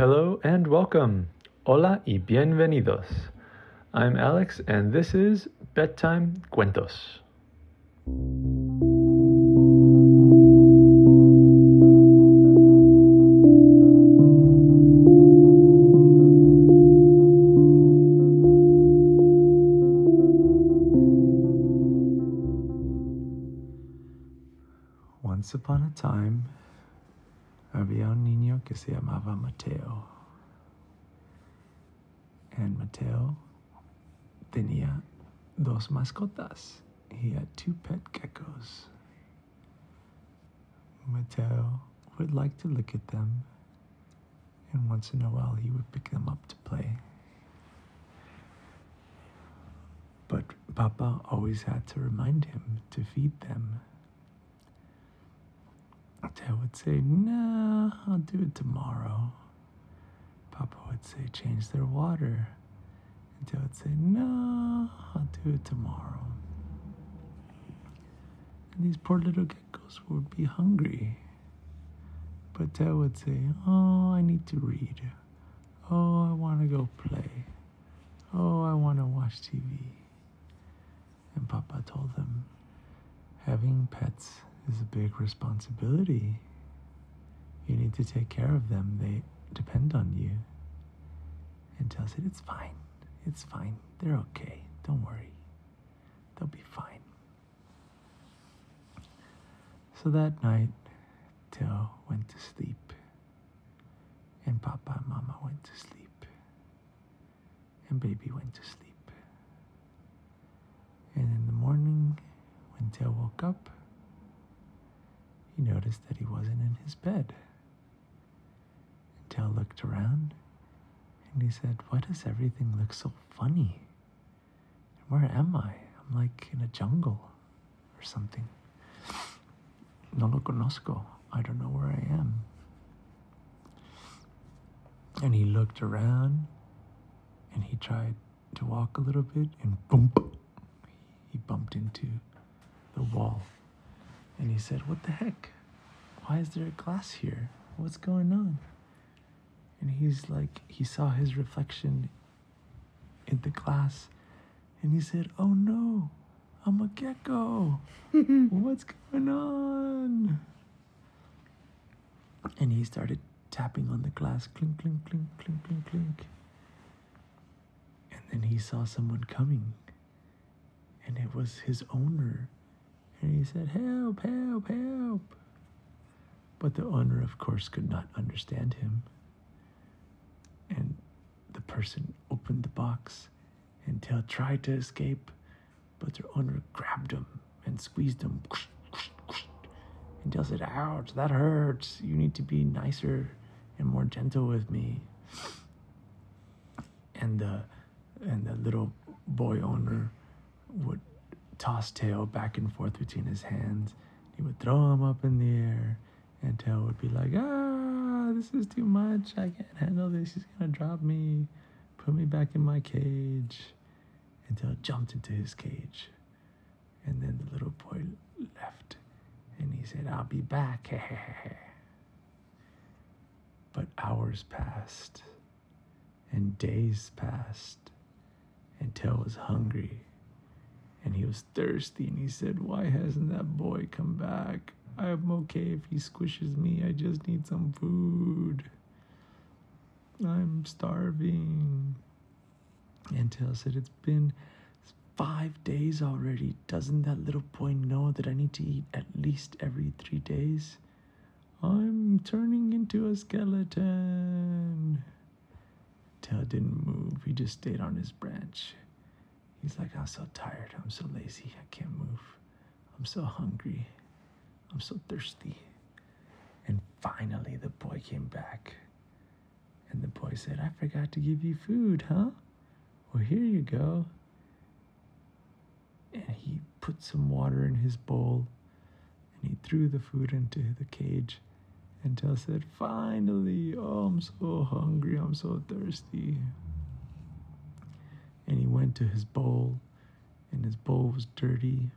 hello, and welcome. Hola y bienvenidos. I'm Alex, and this is Bedtime Cuentos. Se llamaba Mateo. And Mateo tenía dos mascotas. He had two pet geckos. Mateo would like to look at them, and once in a while he would pick them up to play. But Papa always had to remind him to feed them. Mateo would say, No, I'll do it tomorrow. Papa would say, Change their water. And Teo would say, No, I'll do it tomorrow. And these poor little geckos would be hungry. But Teo would say, Oh, I need to read. Oh, I want to go play. Oh, I want to watch TV. And Papa told them, Having pets is a big responsibility. You need to take care of them. They depend on you. And Teo said, It's fine. It's fine. They're okay. Don't worry. They'll be fine. So that night, Teo went to sleep. And Papa and Mama went to sleep. And Baby went to sleep. And in the morning, when Teo woke up, noticed that he wasn't in his bed. Teo looked around and he said, Why does everything look so funny? Where am I? I'm like in a jungle or something. No lo conozco. I don't know where I am. And he looked around and he tried to walk a little bit and boom, he bumped into the wall. And he said, What the heck? Why is there a glass here? What's going on? And he's like, he saw his reflection in the glass and he said, Oh no, I'm a gecko. What's going on? And he started tapping on the glass, clink, clink, clink, clink, clink, clink. And then he saw someone coming, and it was his owner. And he said, Help, help, help. But the owner, of course, could not understand him. And the person opened the box, and Teo tried to escape, but their owner grabbed him and squeezed him. And Teo said, Ouch, that hurts. You need to be nicer and more gentle with me. And the and the little boy owner would toss Teo back and forth between his hands. He would throw him up in the air, and Teo would be like, Ah, this is too much. I can't handle this. He's gonna drop me. Put me back in my cage. And Teo jumped into his cage. And then the little boy left. And he said, I'll be back. but hours passed, and days passed, and Teo was hungry, and he was thirsty, and he said, Why hasn't that boy come back? I'm okay if he squishes me. I just need some food. I'm starving. And Teo said, It's been five days already. Doesn't that little boy know that I need to eat at least every three days? I'm turning into a skeleton. Teo didn't move. He just stayed on his branch. He's like, I'm so tired. I'm so lazy. I can't move. I'm so hungry. I'm so thirsty. And finally, the boy came back. And the boy said, I forgot to give you food, huh? Well, here you go. And he put some water in his bowl and he threw the food into the cage. And Teo said, Finally, oh, I'm so hungry, I'm so thirsty. And he went to his bowl, and his bowl was dirty,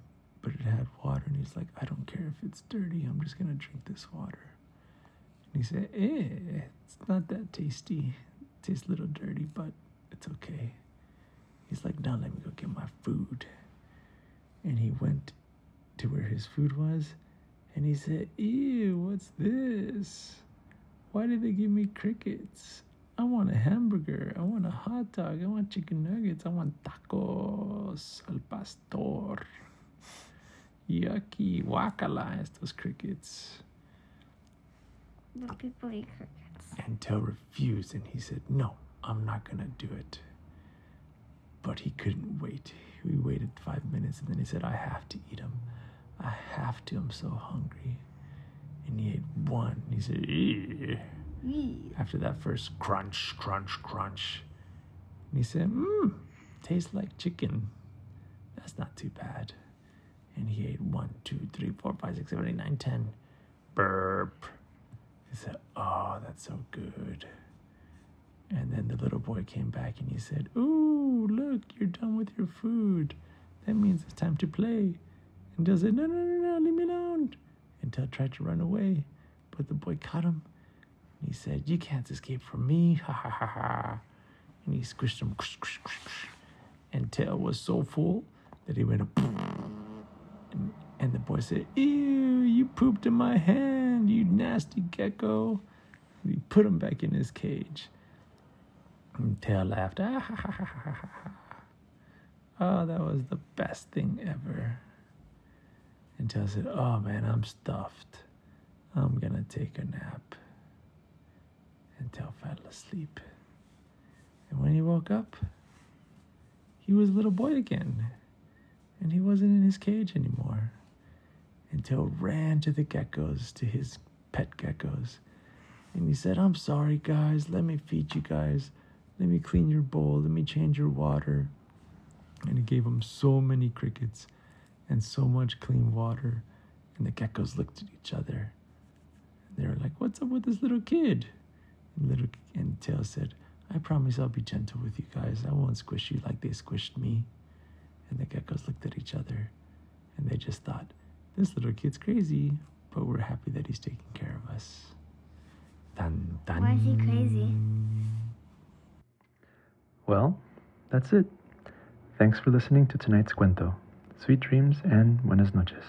but it had water. And he's like, I don't care if it's dirty, I'm just gonna drink this water. And he said, eh, it's not that tasty. It tastes a little dirty, but it's okay. He's like, now let me go get my food. And he went to where his food was and he said, Ew, what's this? Why did they give me crickets? I want a hamburger. I want a hot dog. I want chicken nuggets. I want tacos al pastor. Yucky, wakala, estos crickets. The people eat crickets. And Teo refused and he said, No, I'm not going to do it. But he couldn't wait. We waited five minutes and then he said, I have to eat them. I have to. I'm so hungry. And he ate one. He said, "Ew." After that first crunch, crunch, crunch. And he said, Mmm, tastes like chicken. That's not too bad. And he ate one, two, three, four, five, six, seven, eight, nine, ten. Burp. He said, Oh, that's so good. And then the little boy came back and he said, Ooh, look, you're done with your food. That means it's time to play. And Teo said, No, no, no, no, leave me alone. And Teo tried to run away, but the boy caught him. And he said, You can't escape from me. Ha ha ha ha. And he squished him. And Teo was so full that he went up. And, and the boy said, Ew, you pooped in my hand, you nasty gecko. And he put him back in his cage. And Teo laughed. Ah, ha, ha, ha, ha, ha, ha. Oh, that was the best thing ever. And Teo said, Oh man, I'm stuffed. I'm gonna take a nap. And Teo fell asleep. And when he woke up, he was a little boy again. And he wasn't in his cage anymore. And ran to the geckos, to his pet geckos. And he said, I'm sorry, guys. Let me feed you guys. Let me clean your bowl. Let me change your water. And he gave them so many crickets and so much clean water. And the geckos looked at each other. And they were like, What's up with this little kid? And little and Teo said, I promise I'll be gentle with you guys. I won't squish you like they squished me. And the geckos looked at each other and they just thought, This little kid's crazy, but we're happy that he's taking care of us. Dun, dun. Why is he crazy? Well, that's it. Thanks for listening to tonight's cuento. Sweet dreams and buenas noches.